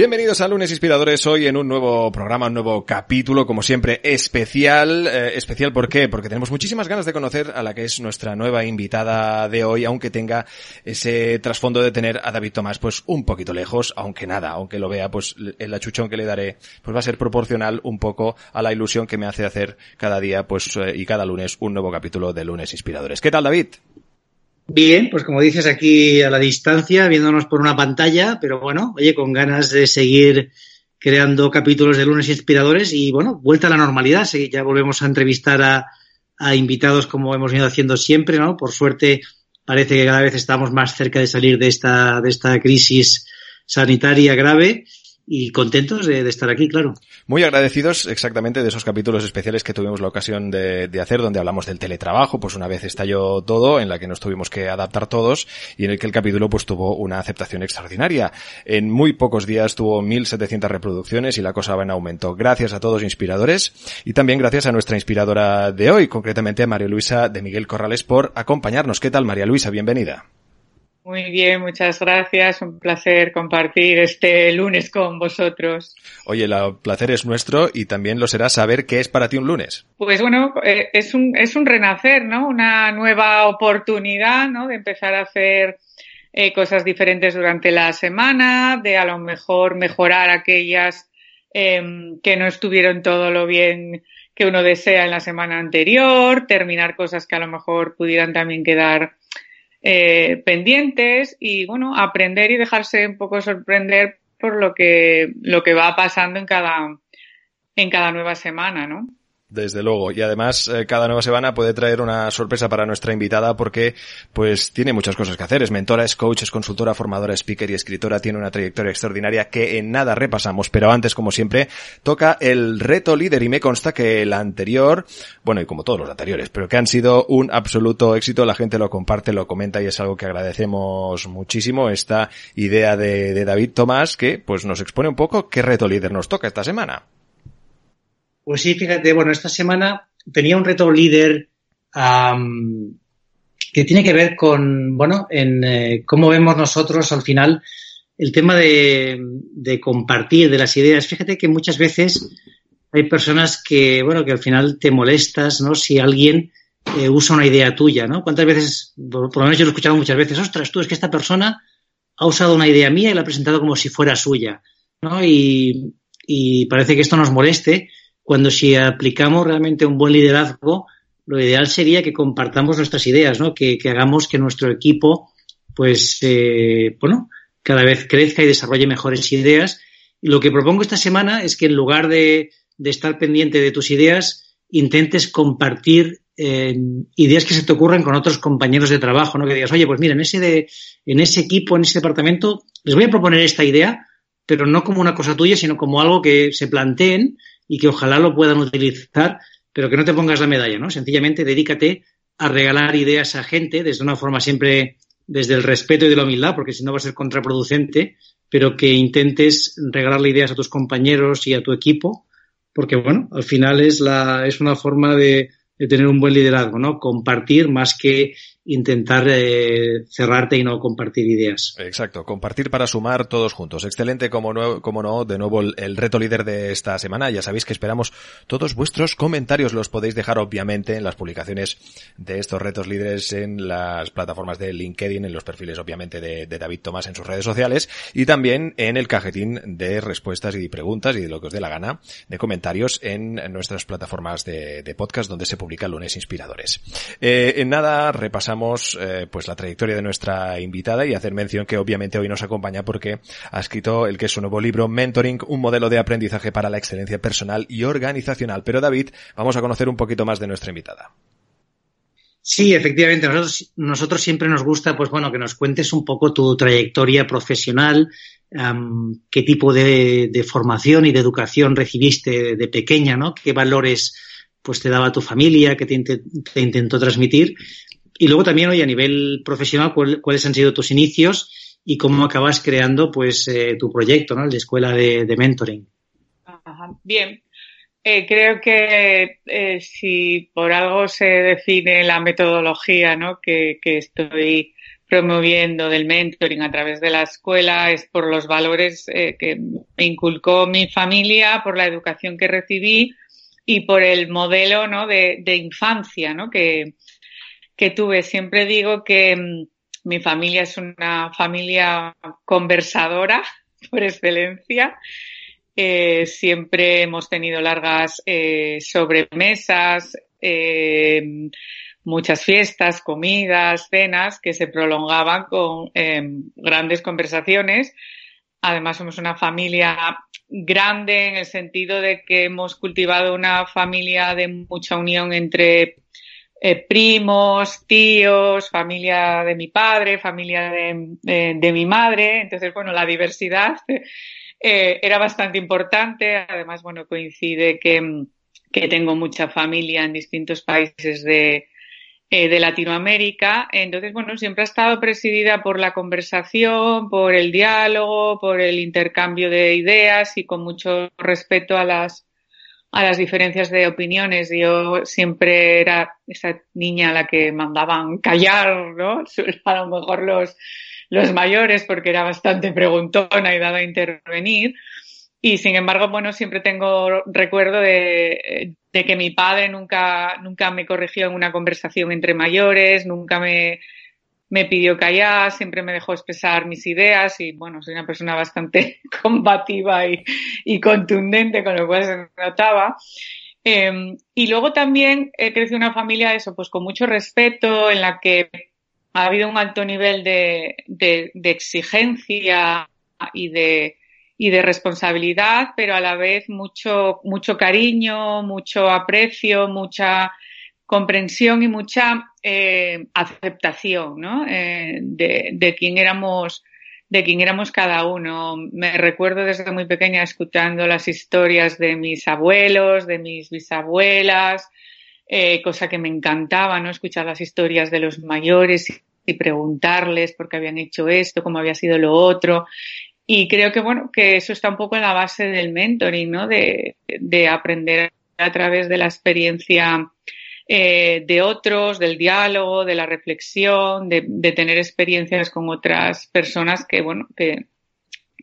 Bienvenidos a Lunes Inspiradores, hoy en un nuevo programa, un nuevo capítulo, como siempre, especial. Eh, especial, ¿por qué? Porque tenemos muchísimas ganas de conocer a la que es nuestra nueva invitada de hoy, aunque tenga ese trasfondo de tener a David Tomás, pues un poquito lejos, aunque nada, aunque lo vea, pues el achuchón que le daré, pues va a ser proporcional un poco a la ilusión que me hace hacer cada día, pues, eh, y cada lunes, un nuevo capítulo de Lunes Inspiradores. ¿Qué tal, David? Bien, pues como dices aquí a la distancia, viéndonos por una pantalla, pero bueno, oye, con ganas de seguir creando capítulos de lunes inspiradores y bueno, vuelta a la normalidad, ya volvemos a entrevistar a, a invitados como hemos ido haciendo siempre, ¿no? Por suerte parece que cada vez estamos más cerca de salir de esta, de esta crisis sanitaria grave y contentos de, estar aquí, claro. Muy agradecidos exactamente de esos capítulos especiales que tuvimos la ocasión de, de, hacer, donde hablamos del teletrabajo, pues una vez estalló todo, en la que nos tuvimos que adaptar todos y en el que el capítulo pues tuvo una aceptación extraordinaria. En muy pocos días tuvo 1.700 reproducciones y la cosa va en aumento. Gracias a todos inspiradores y también gracias a nuestra inspiradora de hoy, concretamente a María Luisa de Miguel Corrales por acompañarnos. ¿Qué tal María Luisa? Bienvenida. Muy bien, muchas gracias. Un placer compartir este lunes con vosotros. Oye, el placer es nuestro y también lo será saber qué es para ti un lunes. Pues bueno, es un, es un renacer, ¿no? Una nueva oportunidad, ¿no? De empezar a hacer eh, cosas diferentes durante la semana, de a lo mejor mejorar aquellas eh, que no estuvieron todo lo bien que uno desea en la semana anterior, terminar cosas que a lo mejor pudieran también quedar eh, pendientes y bueno, aprender y dejarse un poco sorprender por lo que, lo que va pasando en cada, en cada nueva semana, ¿no? Desde luego. Y además, eh, cada nueva semana puede traer una sorpresa para nuestra invitada porque, pues, tiene muchas cosas que hacer. Es mentora, es coach, es consultora, formadora, speaker y escritora. Tiene una trayectoria extraordinaria que en nada repasamos. Pero antes, como siempre, toca el reto líder y me consta que el anterior, bueno, y como todos los anteriores, pero que han sido un absoluto éxito. La gente lo comparte, lo comenta y es algo que agradecemos muchísimo. Esta idea de, de David Tomás que, pues, nos expone un poco qué reto líder nos toca esta semana. Pues sí, fíjate, bueno, esta semana tenía un reto líder um, que tiene que ver con, bueno, en eh, cómo vemos nosotros al final el tema de, compartir de las ideas. Fíjate que muchas veces hay personas que, bueno, que al final te molestas, ¿no? Si alguien eh, usa una idea tuya, ¿no? ¿Cuántas veces, por, lo menos yo lo he escuchado muchas veces, ostras, tú es que esta persona ha usado una idea mía y la ha presentado como si fuera suya, ¿no? Y parece que esto nos moleste cuando si aplicamos realmente un buen liderazgo, lo ideal sería que compartamos nuestras ideas, ¿no? Que, hagamos que nuestro equipo, pues, eh, bueno, cada vez crezca y desarrolle mejores ideas. Y lo que propongo esta semana es que en lugar de, de estar pendiente de tus ideas, intentes compartir eh, ideas que se te ocurran con otros compañeros de trabajo, ¿no? Que digas, oye, pues mira, en ese, de, en ese equipo, en ese departamento, les voy a proponer esta idea, pero no como una cosa tuya, sino como algo que se planteen y que ojalá lo puedan utilizar, pero que no te pongas la medalla, ¿no? Sencillamente dedícate a regalar ideas a gente desde una forma siempre desde el respeto y de la humildad, porque si no va a ser contraproducente, pero que intentes regalarle ideas a tus compañeros y a tu equipo, porque bueno, al final es la, es una forma de, de tener un buen liderazgo, ¿no? Compartir más que intentar eh, cerrarte y no compartir ideas. Exacto, compartir para sumar todos juntos. Excelente, como no, como no de nuevo el, reto líder de esta semana. Ya sabéis que esperamos todos vuestros comentarios. Los podéis dejar obviamente en las publicaciones de estos retos líderes en las plataformas de LinkedIn, en los perfiles obviamente de, David Tomás en sus redes sociales y también en el cajetín de respuestas y preguntas y de lo que os dé la gana de comentarios en, nuestras plataformas de, de, podcast donde se publican lunes inspiradores. Eh, en nada, repasamos repasamos eh, pues la trayectoria de nuestra invitada y hacer mención que obviamente hoy nos acompaña porque ha escrito el que es su nuevo libro Mentoring, un modelo de aprendizaje para la excelencia personal y organizacional. Pero David, vamos a conocer un poquito más de nuestra invitada. Sí, efectivamente. Nosotros, nosotros siempre nos gusta, pues bueno, que nos cuentes un poco tu trayectoria profesional, qué tipo de, formación y de educación recibiste de pequeña, ¿no? ¿Qué valores pues te daba tu familia, qué te, intentó transmitir? Y luego también, hoy a nivel profesional, cuáles han sido tus inicios y cómo acabas creando pues eh, tu proyecto, ¿no? De escuela de, mentoring. Bien. Eh, creo que eh, si por algo se define la metodología ¿no? que, estoy promoviendo del mentoring a través de la escuela es por los valores que me inculcó mi familia, por la educación que recibí y por el modelo ¿no? de, infancia ¿no? que, que tuve. Siempre digo que mm, mi familia es una familia conversadora por excelencia. Eh, siempre hemos tenido largas eh, sobremesas, eh, muchas fiestas, comidas, cenas que se prolongaban con em, grandes conversaciones. Además, somos una familia grande en el sentido de que hemos cultivado una familia de mucha unión entre eh, primos, tíos, familia de mi padre, familia de, mi madre. Entonces, bueno, la diversidad eh, era bastante importante. Además, bueno, coincide que, que tengo mucha familia en distintos países de, eh, de Latinoamérica. Entonces, bueno, siempre ha estado presidida por la conversación, por el diálogo, por el intercambio de ideas y con mucho respeto a las, a las diferencias de opiniones. Yo siempre era esa niña a la que mandaban callar, ¿no? A lo mejor los, los mayores porque era bastante preguntona y dada a intervenir. Y sin embargo, bueno, siempre tengo recuerdo de, de que mi padre nunca, nunca me corrigió en una conversación entre mayores, nunca me, me pidió callar, siempre me dejó expresar mis ideas y bueno, soy una persona bastante combativa y, contundente, con lo cual se notaba. Eh, y luego también he crecido una familia, eso, pues con mucho respeto, en la que ha habido un alto nivel de, de, de exigencia y de, y de responsabilidad, pero a la vez mucho, mucho cariño, mucho aprecio, mucha comprensión y mucha eh, aceptación ¿no? Eh, de, de quién éramos de quién éramos cada uno. Me recuerdo desde muy pequeña escuchando las historias de mis abuelos, de mis bisabuelas, eh, cosa que me encantaba, ¿no? Escuchar las historias de los mayores y preguntarles por qué habían hecho esto, cómo había sido lo otro. Y creo que, bueno, que eso está un poco en la base del mentoring, ¿no? De, de aprender a través de la experiencia eh, de otros, del diálogo, de la reflexión, de, tener experiencias con otras personas que, bueno, que,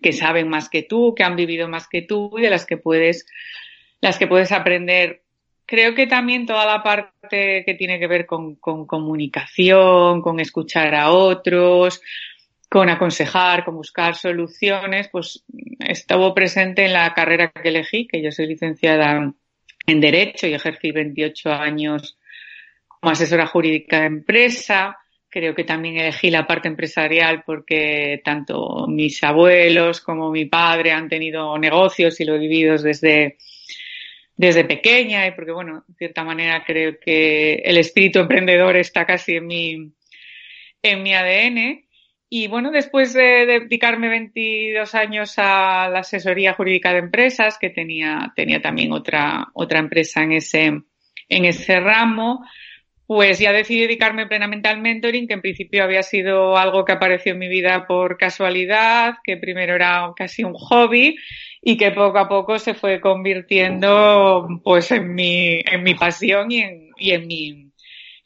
que saben más que tú, que han vivido más que tú y de las que puedes, las que puedes aprender. Creo que también toda la parte que tiene que ver con, con comunicación, con escuchar a otros, con aconsejar, con buscar soluciones, pues estuvo presente en la carrera que elegí, que yo soy licenciada en Derecho y ejercí 28 años como asesora jurídica de empresa. Creo que también elegí la parte empresarial porque tanto mis abuelos como mi padre han tenido negocios y lo he vivido desde, desde pequeña y porque, bueno, de cierta manera creo que el espíritu emprendedor está casi en mi, en mi ADN. Y bueno, después de dedicarme 22 años a la asesoría jurídica de empresas, que tenía, tenía también otra, otra empresa en ese, en ese ramo, pues ya decidí dedicarme plenamente al mentoring, que en principio había sido algo que apareció en mi vida por casualidad, que primero era casi un hobby y que poco a poco se fue convirtiendo pues en mi, en mi pasión y en, y en mi,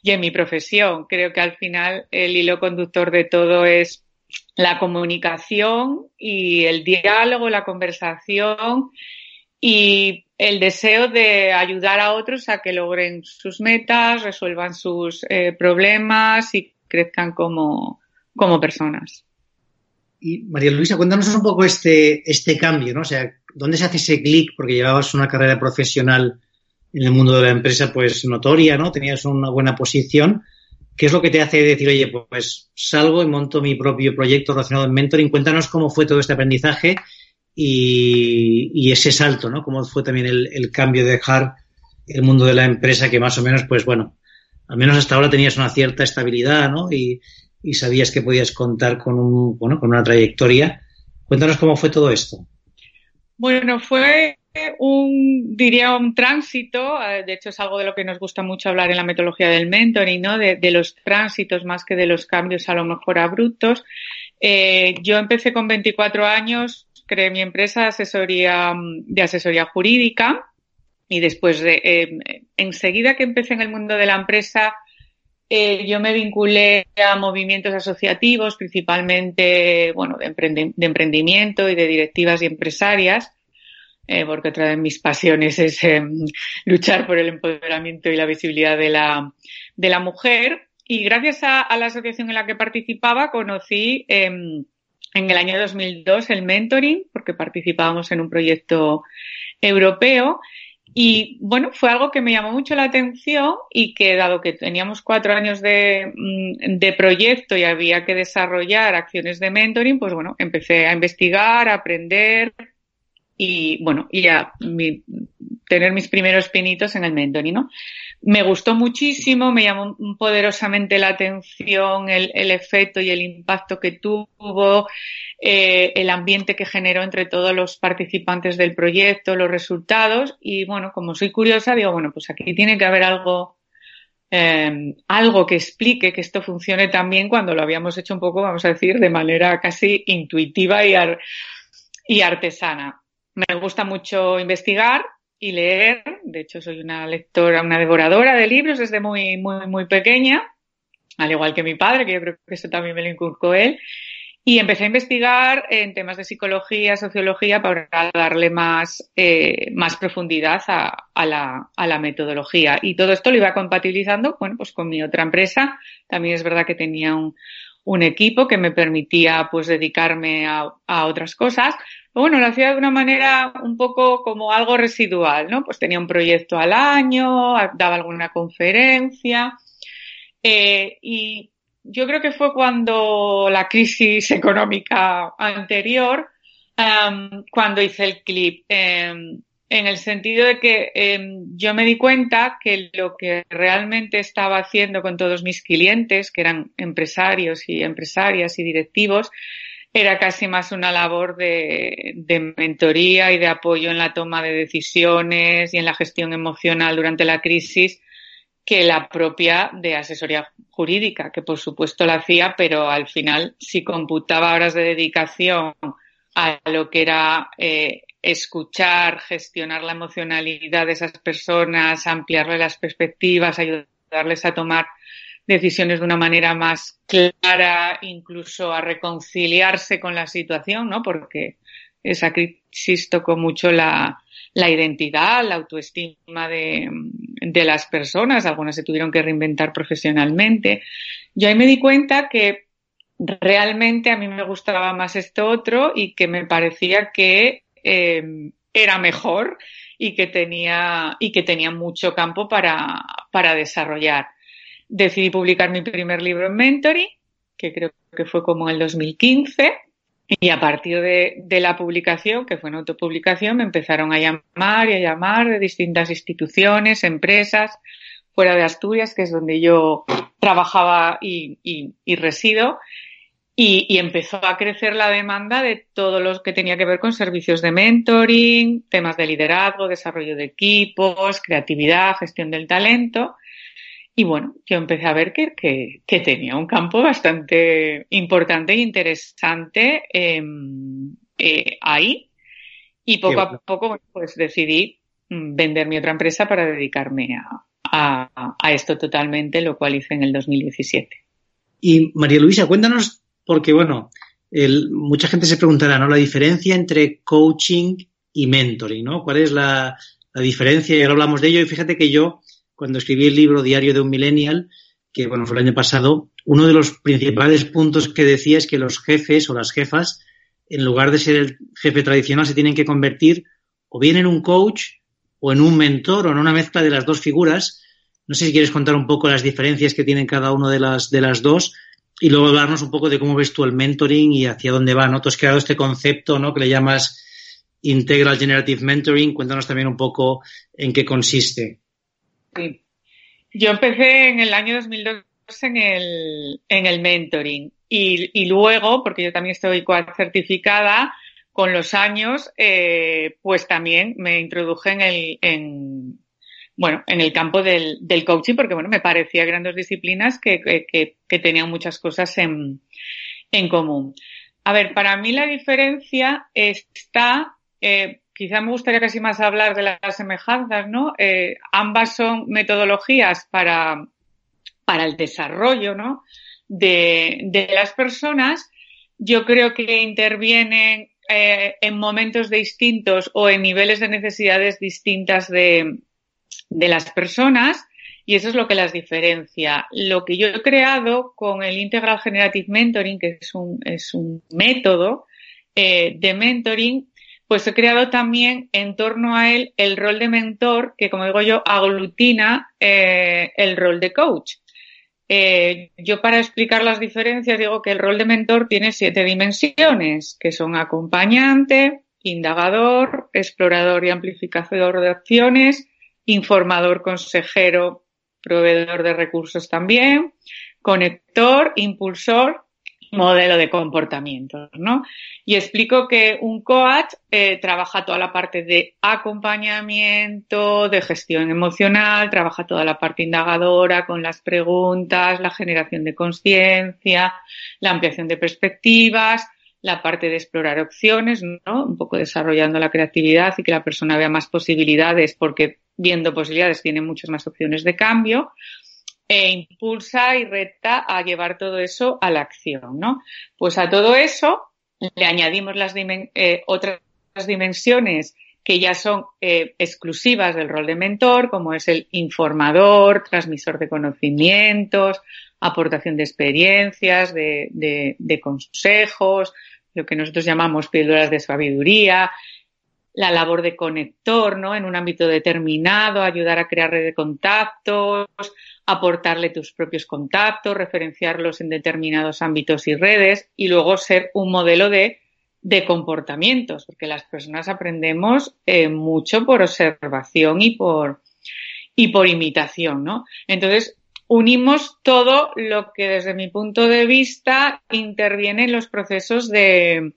y en mi profesión. Creo que al final el hilo conductor de todo es la comunicación y el diálogo, la conversación y el deseo de ayudar a otros a que logren sus metas, resuelvan sus eh, problemas y crezcan como, como personas. Y María Luisa, cuéntanos un poco este, este cambio, ¿no? O sea, ¿dónde se hace ese clic? Porque llevabas una carrera profesional en el mundo de la empresa pues notoria, ¿no? Tenías una buena posición, ¿Qué es lo que te hace decir, oye, pues salgo y monto mi propio proyecto relacionado en mentoring? Cuéntanos cómo fue todo este aprendizaje y, ese salto, ¿no? Cómo fue también el, cambio de dejar el mundo de la empresa que más o menos, pues bueno, al menos hasta ahora tenías una cierta estabilidad, ¿no? Y, y sabías que podías contar con un, bueno, con una trayectoria. Cuéntanos cómo fue todo esto. Bueno, fue un, diría, un tránsito, eh, de hecho es algo de lo que nos gusta mucho hablar en la metodología del mentoring, ¿no? De, los tránsitos más que de los cambios a lo mejor abruptos. Eh, yo empecé con 24 años, creé mi empresa de asesoría, de asesoría jurídica y después de, eh, enseguida que empecé en el mundo de la empresa, yo me vinculé a movimientos asociativos, principalmente, bueno, de, emprendimiento y de directivas y empresarias, eh, porque otra de mis pasiones es em, luchar por el empoderamiento y la visibilidad de la, de la mujer. Y gracias a, la asociación en la que participaba conocí em, en el año 2002 el mentoring, porque participábamos en un proyecto europeo. Y bueno, fue algo que me llamó mucho la atención y que dado que teníamos cuatro años de, mm, de, proyecto y había que desarrollar acciones de mentoring, pues bueno, empecé a investigar, a aprender, y bueno, y a tener mis primeros pinitos en el mentoring, ¿no? Me gustó muchísimo, me llamó poderosamente la atención el, efecto y el impacto que tuvo, eh, el ambiente que generó entre todos los participantes del proyecto, los resultados y bueno, como soy curiosa, digo, bueno, pues aquí tiene que haber algo eh, algo que explique que esto funcione también cuando lo habíamos hecho un poco, vamos a decir, de manera casi intuitiva y, y artesana. Me gusta mucho investigar y leer. De hecho, soy una lectora, una devoradora de libros desde muy, muy, muy pequeña, al igual que mi padre, que yo creo que eso también me lo inculcó él. Y empecé a investigar en temas de psicología, sociología, para darle más, eh, más profundidad a, a, la, a, la, metodología. Y todo esto lo iba compatibilizando, bueno, pues con mi otra empresa. También es verdad que tenía un, un equipo que me permitía, pues, dedicarme a, a otras cosas, bueno, lo hacía de una manera un poco como algo residual, ¿no? Pues tenía un proyecto al año, daba alguna conferencia. Eh, y yo creo que fue cuando la crisis económica anterior, cuando hice el clip, em, en el sentido de que em, yo me di cuenta que lo que realmente estaba haciendo con todos mis clientes, que eran empresarios y empresarias y directivos, era casi más una labor de, de, mentoría y de apoyo en la toma de decisiones y en la gestión emocional durante la crisis que la propia de asesoría jurídica, que por supuesto la hacía, pero al final si computaba horas de dedicación a lo que era eh, escuchar, gestionar la emocionalidad de esas personas, ampliarle las perspectivas, ayudarles a tomar decisiones de una manera más clara, incluso a reconciliarse con la situación, ¿no? Porque esa crisis tocó mucho la, la identidad, la autoestima de, de, las personas, algunas se tuvieron que reinventar profesionalmente. Yo ahí me di cuenta que realmente a mí me gustaba más esto otro y que me parecía que eh, era mejor y que tenía, y que tenía mucho campo para, para desarrollar decidí publicar mi primer libro en Mentoring, que creo que fue como en el 2015. Y a partir de, la publicación, que fue una autopublicación, me empezaron a llamar y a llamar de distintas instituciones, empresas, fuera de Asturias, que es donde yo trabajaba y, resido. Y, y, empezó a crecer la demanda de todo lo que tenía que ver con servicios de mentoring, temas de liderazgo, desarrollo de equipos, creatividad, gestión del talento. Y bueno, yo empecé a ver que, que, tenía un campo bastante importante e interesante em, eh, ahí. Y poco a poco pues decidí mm, vender mi otra empresa para dedicarme a, a, esto totalmente, lo cual hice en el 2017. Y María Luisa, cuéntanos, porque bueno, el, mucha gente se preguntará, ¿no? La diferencia entre coaching y mentoring, ¿no? ¿Cuál es la, la diferencia? Y ahora hablamos de ello. Y fíjate que yo cuando escribí el libro Diario de un Millennial, que bueno, fue el año pasado, uno de los principales puntos que decía es que los jefes o las jefas, en lugar de ser el jefe tradicional, se tienen que convertir o bien en un coach o en un mentor o en una mezcla de las dos figuras. No sé si quieres contar un poco las diferencias que tienen cada una de las, de las dos y luego hablarnos un poco de cómo ves tú el mentoring y hacia dónde va, ¿no? Tú has creado este concepto, ¿no? Que le llamas Integral Generative Mentoring. Cuéntanos también un poco en qué consiste. Sí. Yo empecé en el año 2002 en el, en el mentoring y, luego, porque yo también estoy certificada, con los años, eh, pues también me introduje en el, en, bueno, en el campo del, del coaching, porque bueno, me parecía grandes disciplinas que, que, que tenían muchas cosas en, en común. A ver, para mí la diferencia está, eh, quizá me gustaría casi más hablar de las semejanzas, ¿no? Eh, ambas son metodologías para, para el desarrollo, ¿no? De, de las personas. Yo creo que intervienen eh, en momentos distintos o en niveles de necesidades distintas de, de las personas y eso es lo que las diferencia. Lo que yo he creado con el Integral Generative Mentoring, que es un, es un método eh, de mentoring, pues he creado también en torno a él el rol de mentor, que como digo yo, aglutina eh, el rol de coach. Eh, yo para explicar las diferencias digo que el rol de mentor tiene siete dimensiones, que son acompañante, indagador, explorador y amplificador de acciones, informador, consejero, proveedor de recursos también, conector, impulsor modelo de comportamientos, ¿no? Y explico que un coach eh, trabaja toda la parte de acompañamiento, de gestión emocional, trabaja toda la parte indagadora con las preguntas, la generación de conciencia, la ampliación de perspectivas, la parte de explorar opciones, ¿no? Un poco desarrollando la creatividad y que la persona vea más posibilidades porque viendo posibilidades tiene muchas más opciones de cambio e impulsa y reta a llevar todo eso a la acción, ¿no? Pues a todo eso le añadimos eh, otras dimensiones que ya son eh, exclusivas del rol de mentor, como es el informador, transmisor de conocimientos, aportación de experiencias, de, de, de consejos, lo que nosotros llamamos píldoras de sabiduría, la labor de conector, ¿no? En un ámbito determinado, ayudar a crear red de contactos, aportarle tus propios contactos, referenciarlos en determinados ámbitos y redes y luego ser un modelo de, de comportamientos, porque las personas aprendemos eh, mucho por observación y por, y por imitación, ¿no? Entonces, unimos todo lo que desde mi punto de vista interviene en los procesos de,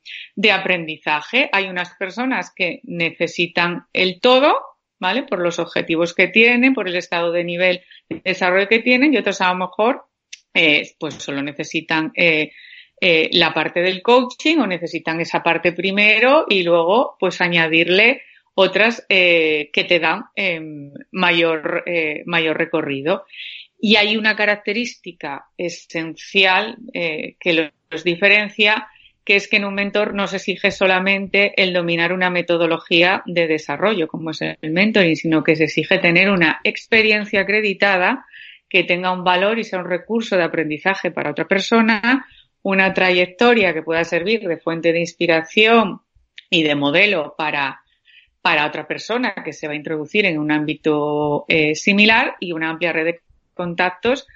aprendizaje. Hay unas personas que necesitan el todo, ¿vale? Por los objetivos que tienen, por el estado de nivel de desarrollo que tienen y otros a lo mejor eh, pues solo necesitan eh, eh, la parte del coaching o necesitan esa parte primero y luego pues añadirle otras que te dan em, mayor, mayor recorrido. Y hay una característica esencial eh, que los diferencia, que es que en un mentor no se exige solamente el dominar una metodología de desarrollo, como es el mentoring, sino que se exige tener una experiencia acreditada que tenga un valor y sea un recurso de aprendizaje para otra persona, una trayectoria que pueda servir de fuente de inspiración y de modelo para, para otra persona que se va a introducir en un ámbito eh, similar y una amplia red de contactos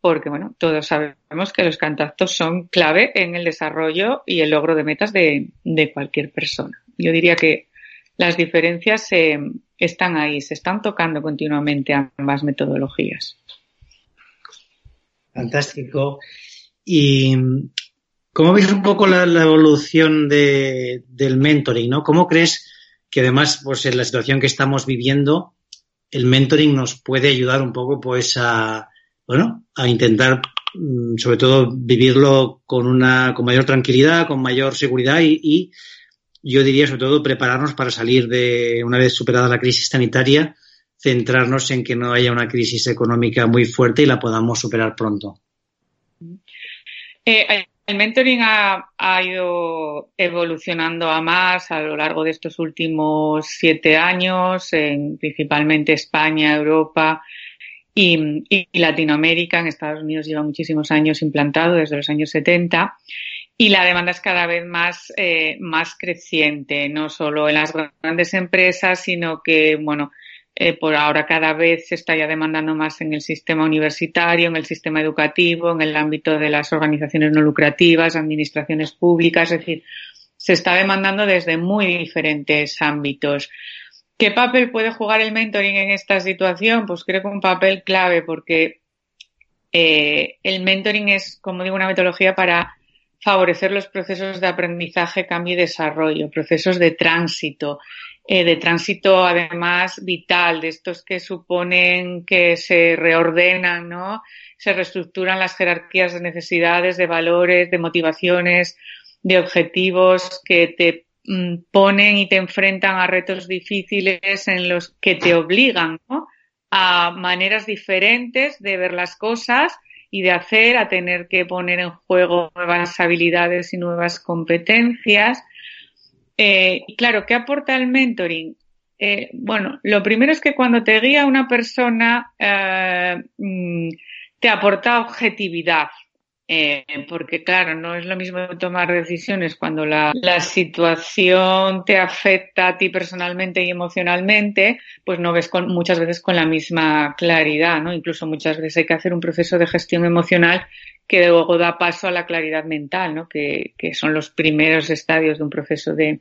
porque bueno, todos sabemos que los contactos son clave en el desarrollo y el logro de metas de, de cualquier persona. Yo diría que las diferencias eh, están ahí, se están tocando continuamente ambas metodologías. Fantástico. ¿Y cómo ves un poco la, la evolución de, del mentoring? ¿no? ¿Cómo crees que además, pues en la situación que estamos viviendo, el mentoring nos puede ayudar un poco pues a, bueno, a intentar mm, sobre todo vivirlo con una, con mayor tranquilidad, con mayor seguridad y, y yo diría sobre todo prepararnos para salir de, una vez superada la crisis sanitaria, centrarnos en que no haya una crisis económica muy fuerte y la podamos superar pronto. Eh, el mentoring ha, ido evolucionando a más a lo largo de estos últimos siete años, en principalmente España, Europa y, y, Latinoamérica. En Estados Unidos lleva muchísimos años implantado, desde los años 70. Y la demanda es cada vez más, eh, más creciente, no solo en las grandes empresas, sino que, bueno, eh, por ahora cada vez se está ya demandando más en el sistema universitario, en el sistema educativo, en el ámbito de las organizaciones no lucrativas, administraciones públicas, es decir, se está demandando desde muy diferentes ámbitos. ¿Qué papel puede jugar el mentoring en esta situación? Pues creo que un papel clave porque eh, el mentoring es, como digo, una metodología para favorecer los procesos de aprendizaje, cambio y desarrollo, procesos de tránsito, eh, de tránsito además vital, de estos que suponen que se reordenan, ¿no? Se reestructuran las jerarquías de necesidades, de valores, de motivaciones, de objetivos que te mm, ponen y te enfrentan a retos difíciles en los que te obligan, ¿no? A maneras diferentes de ver las cosas y de hacer, a tener que poner en juego nuevas habilidades y nuevas competencias. Eh, y claro, ¿qué aporta el mentoring? Eh, bueno, lo primero es que cuando te guía una persona, eh, mm, te aporta objetividad, eh, porque claro, no es lo mismo tomar decisiones cuando la, situación te afecta a ti personalmente y emocionalmente, pues no ves con, muchas veces con la misma claridad, ¿no? Incluso muchas veces hay que hacer un proceso de gestión emocional que luego da paso a la claridad mental, ¿no? Que, que son los primeros estadios de un proceso de,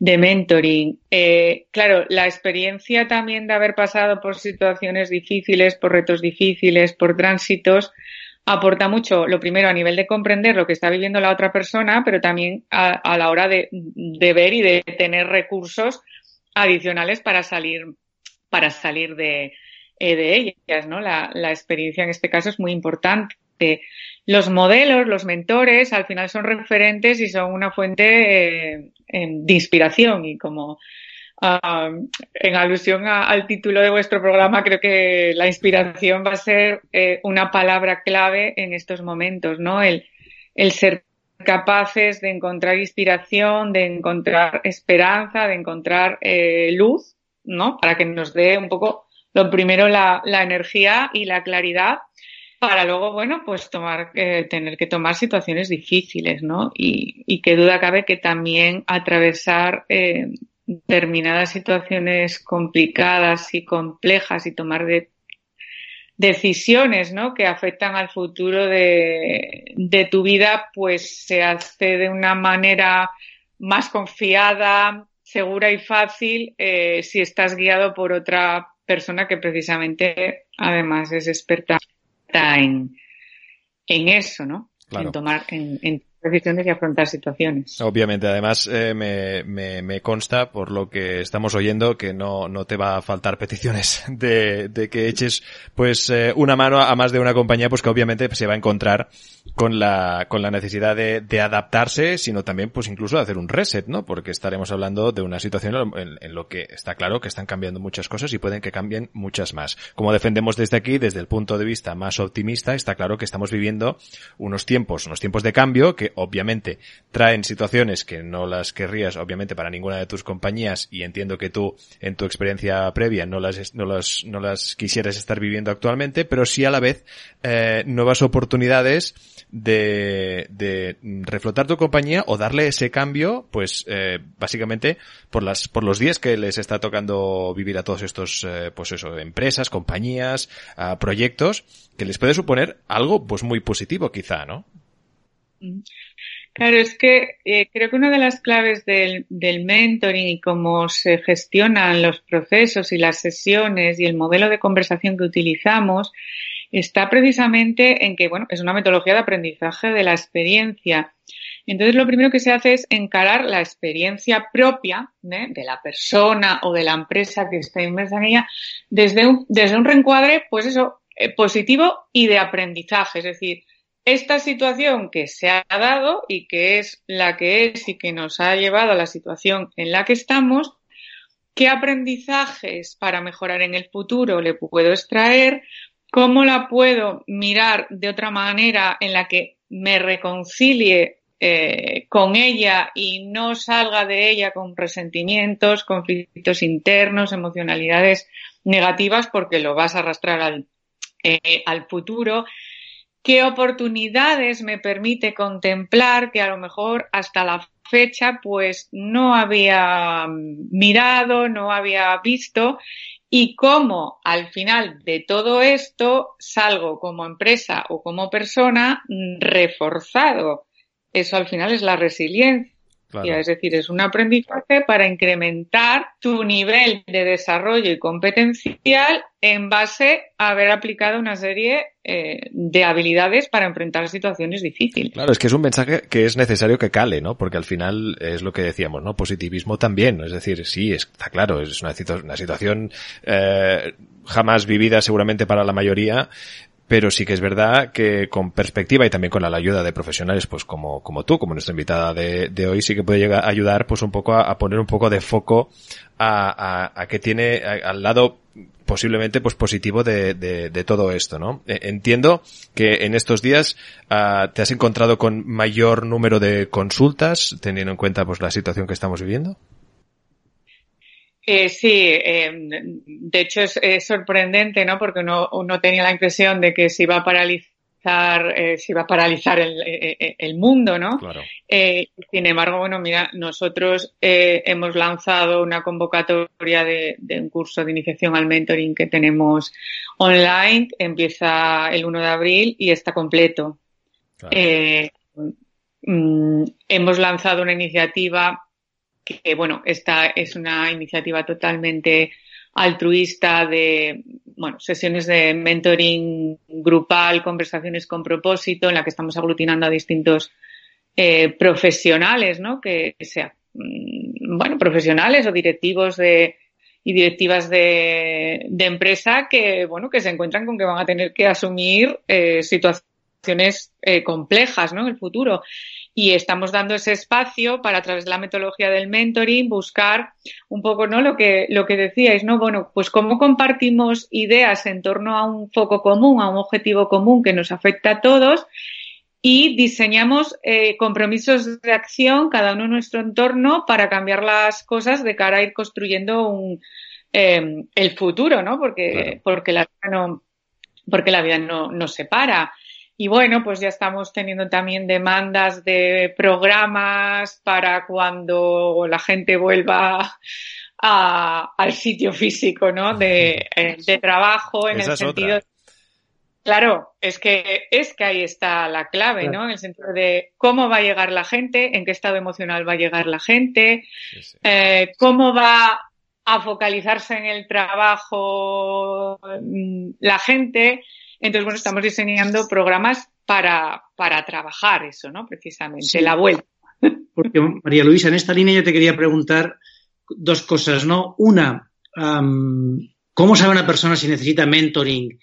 de mentoring. Eh, claro, la experiencia también de haber pasado por situaciones difíciles, por retos difíciles, por tránsitos, aporta mucho, lo primero, a nivel de comprender lo que está viviendo la otra persona, pero también a, la hora de, ver y de tener recursos adicionales para salir, para salir de, eh, de ellas, ¿no? La, la, experiencia en este caso es muy importante. Los modelos, los mentores, al final son referentes y son una fuente eh, de inspiración y como en alusión al título de vuestro programa, creo que la inspiración va a ser eh, una palabra clave en estos momentos, ¿no? El, ser capaces de encontrar inspiración, de encontrar esperanza, de encontrar eh, luz, ¿no? Para que nos dé un poco, lo primero, la, energía y la claridad para luego, bueno, pues tomar, eh, tener que tomar situaciones difíciles, ¿no? Y, y qué duda cabe que también atravesar determinadas situaciones complicadas y complejas y tomar de, decisiones ¿no? que afectan al futuro de, de, tu vida, pues se hace de una manera más confiada, segura y fácil eh, si estás guiado por otra persona que precisamente además es experta en, en eso, ¿no? En tomar, en, en afrontar situaciones. Obviamente, además eh, me, me, me, consta, por lo que estamos oyendo, que no, no te va a faltar peticiones de, de que eches pues eh, una mano a más de una compañía, pues que obviamente se va a encontrar con la, con la necesidad de, de adaptarse, sino también pues incluso de hacer un reset, ¿no? Porque estaremos hablando de una situación en, en lo que está claro que están cambiando muchas cosas y pueden que cambien muchas más. Como defendemos desde aquí, desde el punto de vista más optimista, está claro que estamos viviendo unos tiempos, unos tiempos de cambio que obviamente traen situaciones que no las querrías, obviamente, para ninguna de tus compañías y entiendo que tú, en tu experiencia previa, no las, no las, no las quisieras estar viviendo actualmente, pero sí a la vez eh, nuevas oportunidades de, de reflotar tu compañía o darle ese cambio, pues eh, básicamente por las por los días que les está tocando vivir a todos estos, eh, pues eso, empresas, compañías, proyectos, que les puede suponer algo pues muy positivo quizá, ¿no? Claro, es que eh, creo que una de las claves del, mentoring y cómo se gestionan los procesos y las sesiones y el modelo de conversación que utilizamos está precisamente en que, bueno, es una metodología de aprendizaje de la experiencia. Entonces, lo primero que se hace es encarar la experiencia propia ¿eh? de la persona o de la empresa que está inmersa en ella desde un, desde un reencuadre, pues eso, eh, positivo y de aprendizaje. Es decir, esta situación que se ha dado y que es la que es y que nos ha llevado a la situación en la que estamos, ¿qué aprendizajes para mejorar en el futuro le puedo extraer? ¿Cómo la puedo mirar de otra manera en la que me reconcilie eh, con ella y no salga de ella con resentimientos, conflictos internos, emocionalidades negativas porque lo vas a arrastrar al, eh, al futuro qué oportunidades me permite contemplar que a lo mejor hasta la fecha pues no había mirado, no había visto y cómo al final de todo esto salgo como empresa o como persona reforzado. Eso al final es la resiliencia. Es decir, es un aprendizaje para incrementar tu nivel de desarrollo y competencial en base a haber aplicado una serie eh, de habilidades para enfrentar situaciones difíciles. Claro, es que es un mensaje que es necesario que cale, ¿no? Porque al final es lo que decíamos, ¿no? Positivismo también. Es decir, sí, está claro, es una, una situación eh, jamás vivida seguramente para la mayoría, pero sí que es verdad que con perspectiva y también con la ayuda de profesionales pues como, como tú, como nuestra invitada de, de hoy, sí que puede llegar a ayudar pues un poco a, poner un poco de foco a, a, que tiene al lado posiblemente pues positivo de, de, todo esto, ¿no? E, entiendo que en estos días uh, te has encontrado con mayor número de consultas, teniendo en cuenta pues la situación que estamos viviendo. Eh, sí, eh, de hecho es, es, sorprendente, ¿no? Porque uno, uno, tenía la impresión de que se iba a paralizar, eh, se iba a paralizar el, eh, eh, el mundo, ¿no? Claro. Eh, sin embargo, bueno, mira, nosotros hemos lanzado una convocatoria de, de, un curso de iniciación al mentoring que tenemos online, empieza el 1 de abril y está completo. Claro. Mm, hemos lanzado una iniciativa que bueno, esta es una iniciativa totalmente altruista de, bueno, sesiones de mentoring grupal, conversaciones con propósito, en la que estamos aglutinando a distintos eh, profesionales, ¿no? Que, sean, mm, bueno, profesionales o directivos de, y directivas de, de, empresa que, bueno, que se encuentran con que van a tener que asumir eh, situaciones eh, complejas, ¿no? En el futuro y estamos dando ese espacio para a través de la metodología del mentoring buscar un poco no lo que lo que decíais no bueno pues cómo compartimos ideas en torno a un foco común a un objetivo común que nos afecta a todos y diseñamos eh, compromisos de acción cada uno en nuestro entorno para cambiar las cosas de cara a ir construyendo un eh, el futuro no porque claro. porque la vida no porque la vida no nos separa y bueno, pues ya estamos teniendo también demandas de programas para cuando la gente vuelva a, al sitio físico, ¿no? De, eh, de trabajo en Esa el sentido. Otra. Claro, es que, es que ahí está la clave, claro. ¿no? En el sentido de cómo va a llegar la gente, en qué estado emocional va a llegar la gente, sí, sí. Eh, cómo va a focalizarse en el trabajo mm, la gente, entonces, bueno, estamos diseñando programas para, para trabajar eso, ¿no? Precisamente, sí. la vuelta. Porque, María Luisa, en esta línea yo te quería preguntar dos cosas, ¿no? Una, um, ¿cómo sabe una persona si necesita mentoring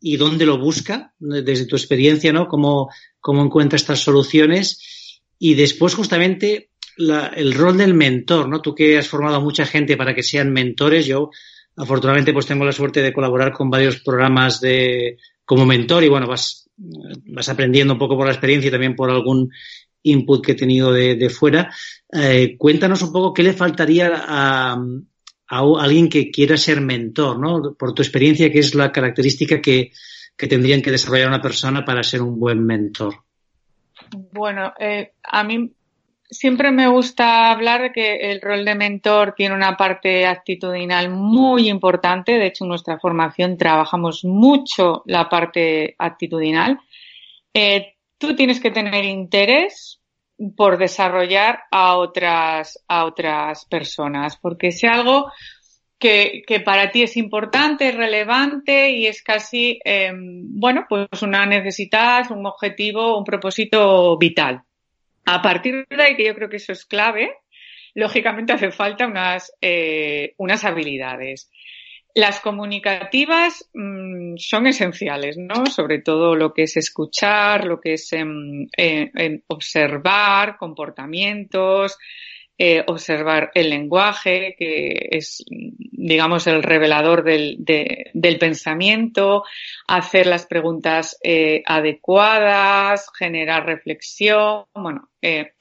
y dónde lo busca? Desde tu experiencia, ¿no? ¿Cómo, cómo encuentra estas soluciones? Y después, justamente, la, el rol del mentor, ¿no? Tú que has formado a mucha gente para que sean mentores, yo afortunadamente pues tengo la suerte de colaborar con varios programas de como mentor y bueno, vas, vas aprendiendo un poco por la experiencia y también por algún input que he tenido de, de fuera. Eh, cuéntanos un poco qué le faltaría a, a, alguien que quiera ser mentor, ¿no? Por tu experiencia, ¿qué es la característica que, que tendrían que desarrollar una persona para ser un buen mentor? Bueno, eh, a mí siempre me gusta hablar que el rol de mentor tiene una parte actitudinal muy importante. De hecho, en nuestra formación trabajamos mucho la parte actitudinal. Eh, tú tienes que tener interés por desarrollar a otras, a otras personas, porque si algo que, que, para ti es importante, es relevante y es casi, eh, bueno, pues una necesidad, un objetivo, un propósito vital. A partir de ahí, que yo creo que eso es clave, lógicamente hace falta unas, eh, unas habilidades. Las comunicativas mmm, son esenciales, ¿no? Sobre todo lo que es escuchar, lo que es eh, eh, observar comportamientos, eh, observar el lenguaje, que es, digamos, el revelador del, de, del pensamiento, hacer las preguntas eh, adecuadas, generar reflexión, bueno, eh,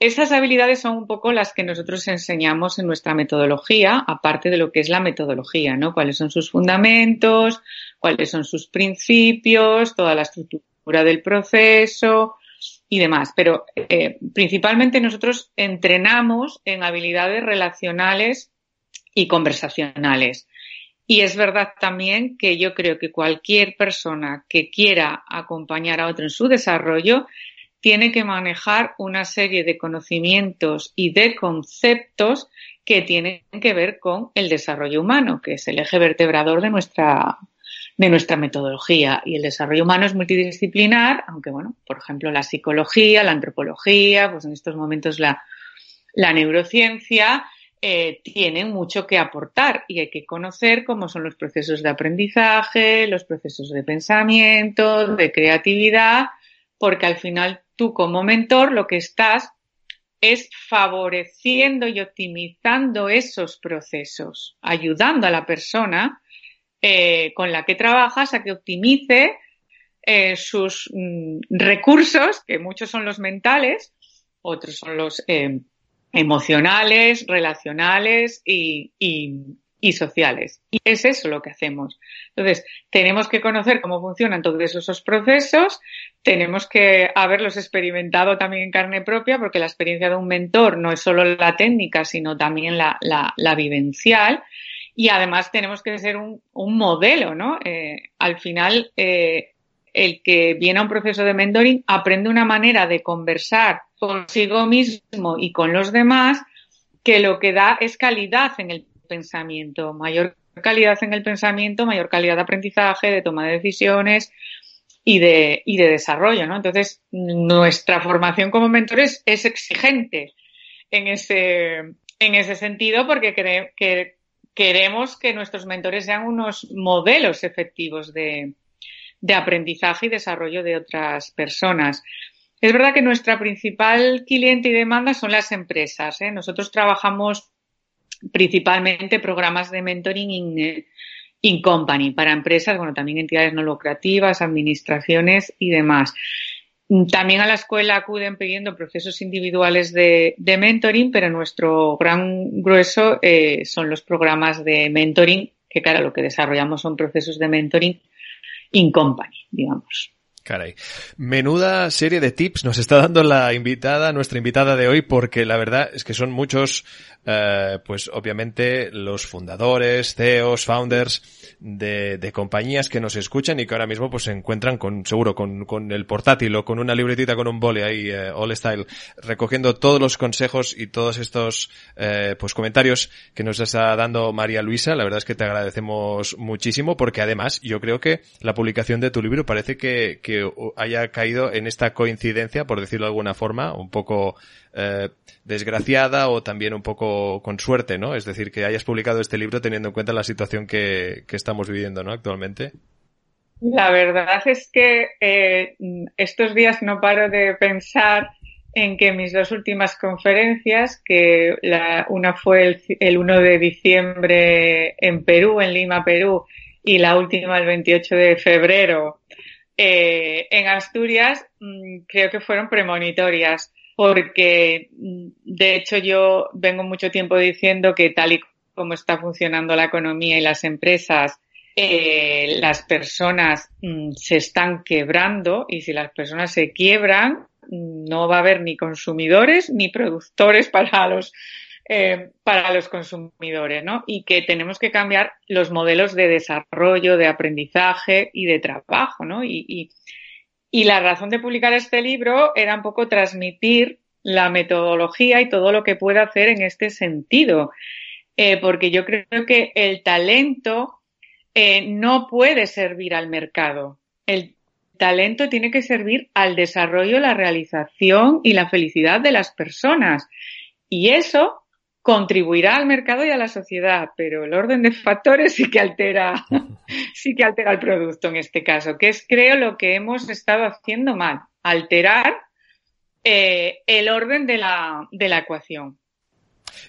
esas habilidades son un poco las que nosotros enseñamos en nuestra metodología, aparte de lo que es la metodología, ¿no? Cuáles son sus fundamentos, cuáles son sus principios, toda la estructura del proceso, y demás. Pero eh, principalmente nosotros entrenamos en habilidades relacionales y conversacionales. Y es verdad también que yo creo que cualquier persona que quiera acompañar a otro en su desarrollo tiene que manejar una serie de conocimientos y de conceptos que tienen que ver con el desarrollo humano, que es el eje vertebrador de nuestra, de nuestra metodología. Y el desarrollo humano es multidisciplinar, aunque bueno, por ejemplo, la psicología, la antropología, pues en estos momentos la, neurociencia, eh, tienen mucho que aportar y hay que conocer cómo son los procesos de aprendizaje, los procesos de pensamiento, de creatividad, porque al final tú como mentor lo que estás es favoreciendo y optimizando esos procesos, ayudando a la persona eh, con la que trabajas a que optimice eh, sus mm, recursos, que muchos son los mentales, otros son los eh, emocionales, relacionales y, sociales. Y es eso lo que hacemos. Entonces, tenemos que conocer cómo funcionan todos esos procesos, tenemos que haberlos experimentado también en carne propia, porque la experiencia de un mentor no es solo la técnica, sino también la vivencial. Y además tenemos que ser un, modelo, ¿no? Eh, al final, eh, el que viene a un proceso de mentoring aprende una manera de conversar consigo mismo y con los demás que lo que da es calidad en el pensamiento, mayor calidad en el pensamiento, mayor calidad de aprendizaje, de toma de decisiones y de, y de desarrollo, ¿no? Entonces, nuestra formación como mentores es exigente en ese, en ese sentido porque que queremos que nuestros mentores sean unos modelos efectivos de, de aprendizaje y desarrollo de otras personas. Es verdad que nuestra principal cliente y demanda son las empresas. ¿eh? Nosotros trabajamos principalmente programas de mentoring in, in, company para empresas, bueno, también entidades no lucrativas, administraciones y demás. También a la escuela acuden pidiendo procesos individuales de, de mentoring, pero nuestro gran grueso eh, son los programas de mentoring, que claro, lo que desarrollamos son procesos de mentoring in company, digamos. Caray. Menuda serie de tips nos está dando la invitada, nuestra invitada de hoy, porque la verdad es que son muchos eh, pues obviamente los fundadores, CEOs, founders de, de, compañías que nos escuchan y que ahora mismo pues se encuentran con, seguro, con, con el portátil o con una libretita con un bole ahí, eh, all style, recogiendo todos los consejos y todos estos eh, pues comentarios que nos está dando María Luisa. La verdad es que te agradecemos muchísimo porque además yo creo que la publicación de tu libro parece que haya caído en esta coincidencia, por decirlo de alguna forma, un poco eh, desgraciada o también un poco con suerte, ¿no? Es decir, que hayas publicado este libro teniendo en cuenta la situación que, que estamos viviendo, ¿no? Actualmente. La verdad es que eh, estos días no paro de pensar en que mis dos últimas conferencias, que una fue el, el 1 de diciembre en Perú, en Lima, Perú, y la última el 28 de febrero eh, en Asturias, mm, creo que fueron premonitorias porque mm, de hecho yo vengo mucho tiempo diciendo que tal y como está funcionando la economía y las empresas, eh, las personas mm, se están quebrando y si las personas se quiebran, no va a haber ni consumidores ni productores para los eh, para los consumidores, ¿no? Y que tenemos que cambiar los modelos de desarrollo, de aprendizaje y de trabajo, ¿no? Y, y, la razón de publicar este libro era un poco transmitir la metodología y todo lo que puede hacer en este sentido. Eh, porque yo creo que el talento eh, no puede servir al mercado. El talento tiene que servir al desarrollo, la realización y la felicidad de las personas. Y eso contribuirá al mercado y a la sociedad, pero el orden de factores sí que altera, sí que altera el producto en este caso, que es creo lo que hemos estado haciendo mal, alterar eh, el orden de la, de la ecuación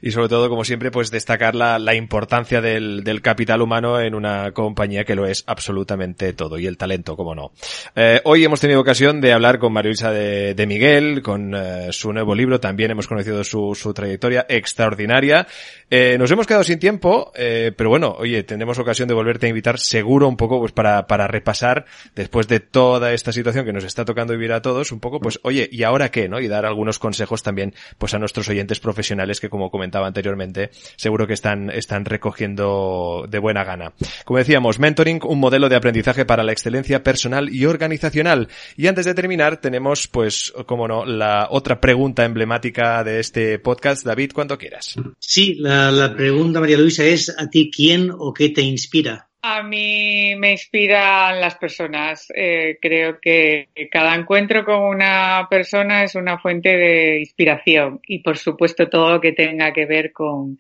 y sobre todo, como siempre, pues destacar la, la importancia del, del, capital humano en una compañía que lo es absolutamente todo y el talento, como no. Eh, hoy hemos tenido ocasión de hablar con María de, de Miguel, con eh, su nuevo libro, también hemos conocido su, su trayectoria extraordinaria. Eh, nos hemos quedado sin tiempo, eh, pero bueno, oye, tenemos ocasión de volverte a invitar seguro un poco pues para, para repasar después de toda esta situación que nos está tocando vivir a todos, un poco pues, oye, ¿y ahora qué? ¿no? Y dar algunos consejos también pues a nuestros oyentes profesionales que como comentaba anteriormente, seguro que están, están recogiendo de buena gana. Como decíamos, mentoring, un modelo de aprendizaje para la excelencia personal y organizacional. Y antes de terminar, tenemos, pues, como no, la otra pregunta emblemática de este podcast. David, cuando quieras. Sí, la, la pregunta, María Luisa, es a ti quién o qué te inspira. A mí me inspiran las personas. Eh, creo que cada encuentro con una persona es una fuente de inspiración y, por supuesto, todo lo que tenga que ver con,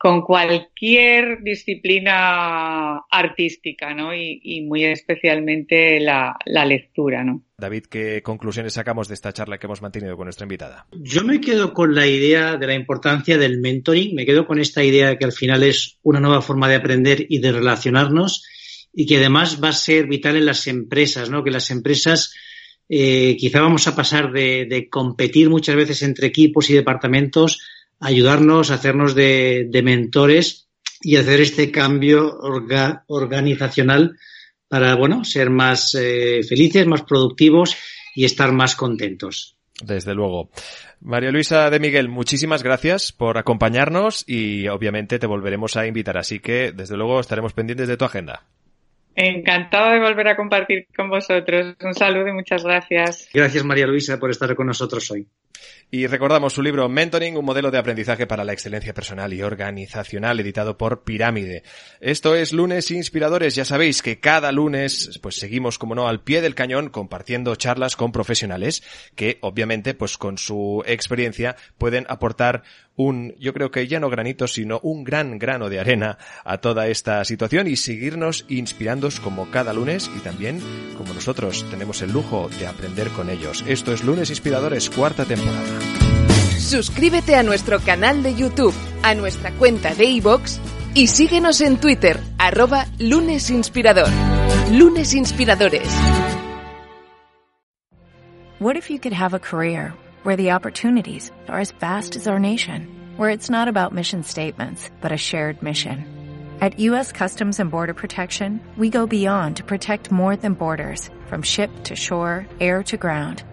con cualquier disciplina artística, ¿no? Y, y muy especialmente la, la, lectura, ¿no? David, ¿qué conclusiones sacamos de esta charla que hemos mantenido con nuestra invitada? Yo me quedo con la idea de la importancia del mentoring, me quedo con esta idea de que al final es una nueva forma de aprender y de relacionarnos y que además va a ser vital en las empresas, ¿no? Que las empresas eh, quizá vamos a pasar de, de competir muchas veces entre equipos y departamentos ayudarnos, a hacernos de, de mentores y hacer este cambio orga, organizacional para, bueno, ser más eh, felices, más productivos y estar más contentos. Desde luego. María Luisa de Miguel, muchísimas gracias por acompañarnos y obviamente te volveremos a invitar, así que desde luego estaremos pendientes de tu agenda. Encantado de volver a compartir con vosotros. Un saludo y muchas gracias. Gracias María Luisa por estar con nosotros hoy. Y recordamos su libro Mentoring, un modelo de aprendizaje para la excelencia personal y organizacional, editado por Pirámide. Esto es Lunes Inspiradores. Ya sabéis que cada lunes, pues seguimos, como no, al pie del cañón, compartiendo charlas con profesionales que, obviamente, pues con su experiencia pueden aportar un, yo creo que ya no granito, sino un gran grano de arena a toda esta situación y seguirnos inspirando como cada lunes y también, como nosotros tenemos el lujo de aprender con ellos. Esto es Lunes Inspiradores, cuarta temporada. Suscríbete a nuestro canal de YouTube, a nuestra cuenta de iVoox y síguenos en Twitter, arroba lunesinspirador. Lunes Inspiradores. What if you could have a career where the opportunities are as vast as our nation, where it's not about mission statements, but a shared mission? At U.S. Customs and Border Protection, we go beyond to protect more than borders, from ship to shore, air to ground